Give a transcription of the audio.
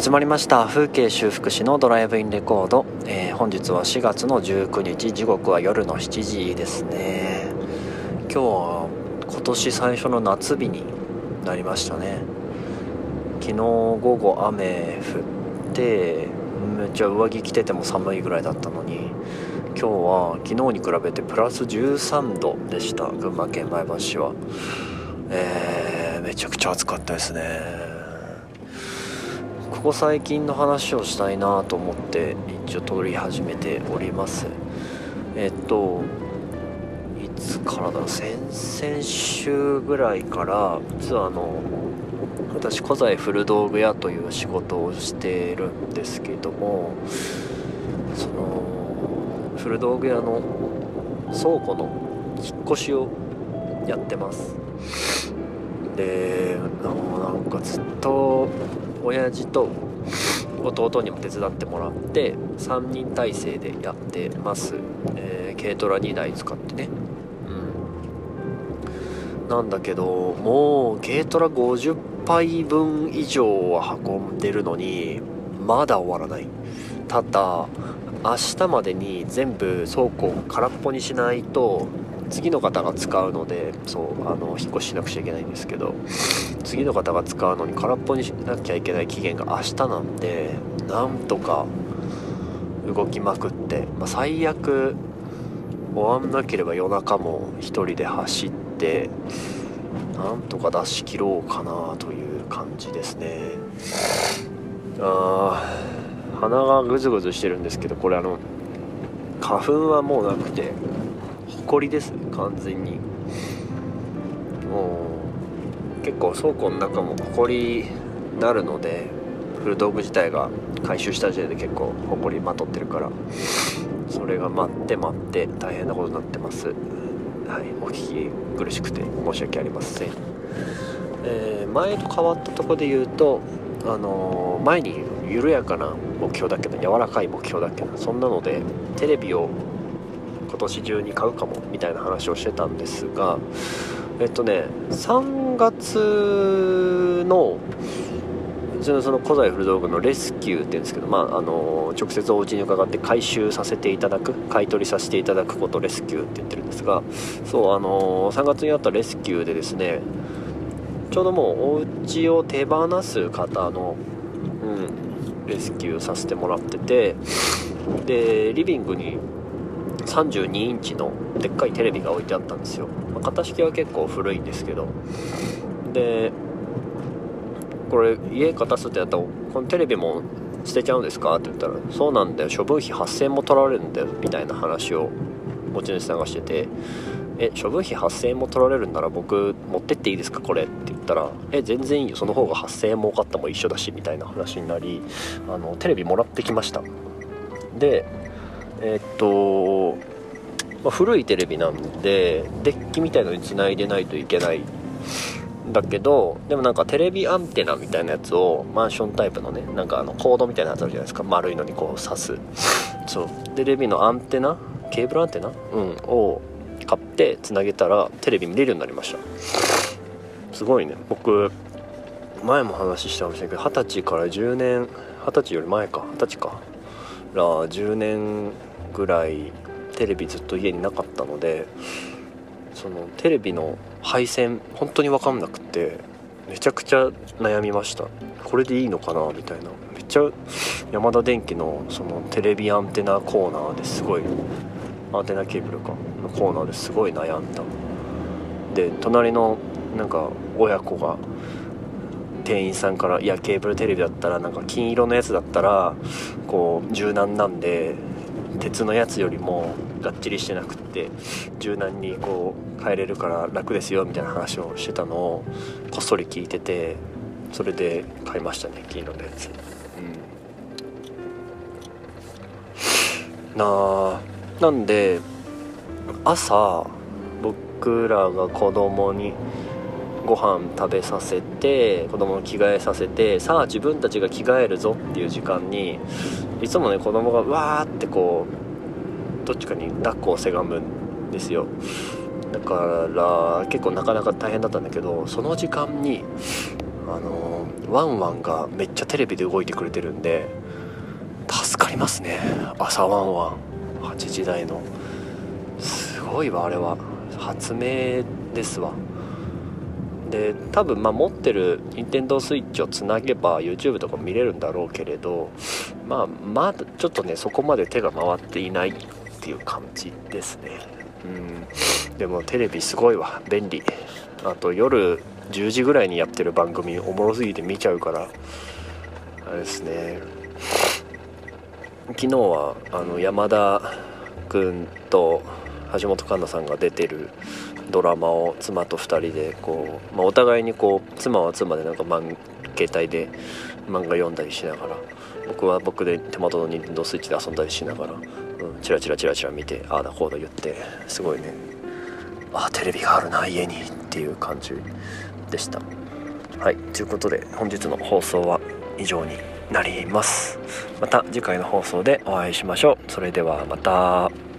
始まりました。風景修復師のドライブインレコード、えー、本日は4月の19日時刻は夜の7時ですね。今日は今年最初の夏日になりましたね。昨日午後雨降ってめっちゃ上着着てても寒いぐらいだったのに今日は昨日に比べてプラス13度でした。群馬県前橋は。えー、めちゃくちゃ暑かったですね。ここ最近の話をしたいなと思って一応撮り始めております。えっといつからだろう？先々週ぐらいから実はあの私古材古道具屋という仕事をしているんですけどもその古道具屋の倉庫の引っ越しをやってます。でなんかずっと親父と弟にも手伝ってもらって3人体制でやってます、えー、軽トラ2台使ってね。うん。なんだけどもう軽トラ50杯分以上は運んでるのにまだ終わらない。ただ明日までに全部倉庫を空っぽにしないと次の方が使うのでそうあの引っ越ししなくちゃいけないんですけど次の方が使うのに空っぽにしなきゃいけない期限が明日なんでなんとか動きまくって、まあ、最悪終わんなければ夜中も1人で走ってなんとか出し切ろうかなという感じですね。あー鼻がグズグズしてるんですけどこれあの花粉はもうなくて埃です完全に。もう結構倉庫の中も埃なるので古道具自体が回収した時点で結構埃まとってるからそれが待って待って大変なことになってます。はいお聞き苦しくて申し訳ありません、えー、前と変わったとこで言うとあのー、前に緩やかな目標だけど柔らかい目標だけどそんなのでテレビを今年中に買うかもみたいな話をしてたんですがえっとね3月のうちのその古材古道具のレスキューっていうんですけど、まあ、あの直接お家に伺って回収させていただく買い取りさせていただくことレスキューって言ってるんですがそうあの3月にあったレスキューでですねちょうどもうお家を手放す方の、うん、レスキューさせてもらっててでリビングに32インチのでっかいテレビが置いてあったんですよ、まあ、型式は結構古いんですけど。でこれ家片すってやったらこのテレビも捨てちゃうんですか？って言ったらそうなんだよ処分費8000円も取られるんだよみたいな話を持ち主さんがしてて。え処分費8000円も取られるんなら僕持ってっていいですか？これって言ったらえ全然いいよ。その方が8000円儲かったも一緒だしみたいな話になりあのテレビもらってきました。でえっと、まあ、古いテレビなんでデッキみたいのにつないでないといけないだけどでもなんかテレビアンテナみたいなやつをマンションタイプのねなんかあのコードみたいなやつあるじゃないですか。丸いのにこう刺す。そう。テレビのアンテナ？ケーブルアンテナ？うん。を買ってつなげたらテレビ見れるようになりました。すごいね。僕前も話したかもしれないけど二十歳から10年二十歳より前か。二十歳か。ら10年ぐらいテレビずっと家になかったのでそのテレビの配線本当に分かんなくてめちゃくちゃ悩みました。これでいいのかなみたいな。めっちゃヤマダ電機のそのテレビアンテナコーナーですごいアンテナケーブルかのコーナーですごい悩んだ。で隣のなんか親子が店員さんから「いやケーブルテレビだったらなんか金色のやつだったらこう柔軟なんで鉄のやつよりもがっちりしてなくって柔軟にこう変えれるから楽ですよみたいな話をしてたのをこっそり聞いててそれで買いましたね金色のやつ。うん。なあなんで朝僕らが子供にご飯食べさせて子供の着替えさせてさあ自分たちが着替えるぞっていう時間にいつもね子供がわーってこうどっちかに抱っこをせがむんですよ。だから結構なかなか大変だったんだけどその時間にあのワンワンがめっちゃテレビで動いてくれてるんで助かりますね。朝ワンワン。8時台の。すごいわあれは。発明ですわ。で多分まあ持ってる任天堂 switch をつなげば YouTube とか見れるんだろうけれどまあまだちょっとねそこまで手が回っていないっていう感じですね。うん。でもテレビすごいわ。便利。あと夜10時ぐらいにやってる番組おもろすぎて見ちゃうからあれですね。昨日はあの山田君と橋本環奈さんが出てるドラマを妻と2人でこう、まあ、お互いにこう妻は妻でなんか漫携帯で漫画読んだりしながら僕は僕で手元の任天堂スイッチで遊んだりしながら、うん、チラチラチラチラ見てああだこうだ言ってすごいねああテレビがあるな家にっていう感じでした。はいということで本日の放送は以上になります。また次回の放送でお会いしましょう。それではまた。